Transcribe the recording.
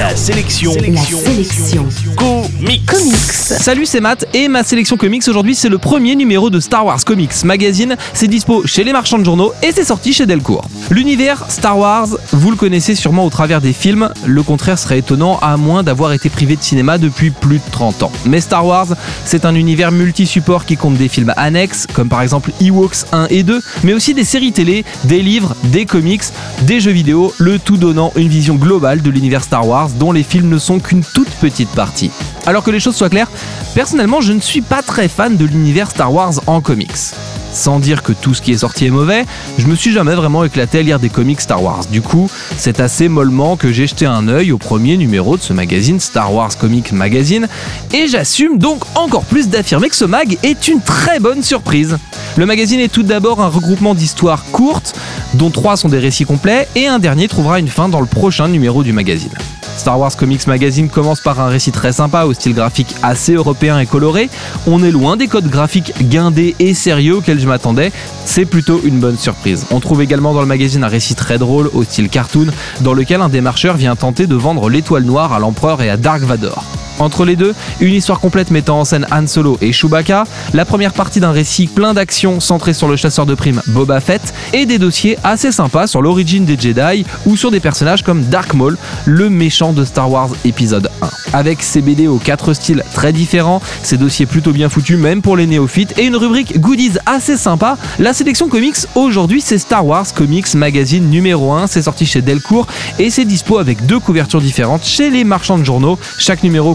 La sélection. La sélection. Comics. Comics. Salut, c'est Matt et ma sélection comics aujourd'hui, c'est le premier numéro de Star Wars Comics Magazine. C'est dispo chez les marchands de journaux et c'est sorti chez Delcourt. L'univers Star Wars, vous le connaissez sûrement au travers des films. Le contraire serait étonnant à moins d'avoir été privé de cinéma depuis plus de 30 ans. Mais Star Wars, c'est un univers multi-support qui compte des films annexes, comme par exemple Ewoks 1 et 2, mais aussi des séries télé, des livres, des comics, des jeux vidéo, le tout donnant une vision globale de l'univers Star Wars dont les films ne sont qu'une toute petite partie. Alors que les choses soient claires, personnellement je ne suis pas très fan de l'univers Star Wars en comics. Sans dire que tout ce qui est sorti est mauvais, je me suis jamais vraiment éclaté à lire des comics Star Wars. Du coup, c'est assez mollement que j'ai jeté un œil au premier numéro de ce magazine Star Wars Comic Magazine, et j'assume donc encore plus d'affirmer que ce mag est une très bonne surprise. Le magazine est tout d'abord un regroupement d'histoires courtes, dont trois sont des récits complets, et un dernier trouvera une fin dans le prochain numéro du magazine. Star Wars Comics Magazine commence par un récit très sympa au style graphique assez européen et coloré. On est loin des codes graphiques guindés et sérieux auxquels je m'attendais. C'est plutôt une bonne surprise. On trouve également dans le magazine un récit très drôle au style cartoon dans lequel un démarcheur vient tenter de vendre l'étoile noire à l'empereur et à Dark Vador. Entre les deux, une histoire complète mettant en scène Han Solo et Chewbacca, la première partie d'un récit plein d'action centré sur le chasseur de primes Boba Fett, et des dossiers assez sympas sur l'origine des Jedi ou sur des personnages comme Dark Maul, le méchant de Star Wars épisode 1. Avec ses BD aux quatre styles très différents, ses dossiers plutôt bien foutus même pour les néophytes, et une rubrique goodies assez sympa, la sélection comics aujourd'hui c'est Star Wars Comics Magazine numéro 1, c'est sorti chez Delcourt et c'est dispo avec deux couvertures différentes chez les marchands de journaux, chaque numéro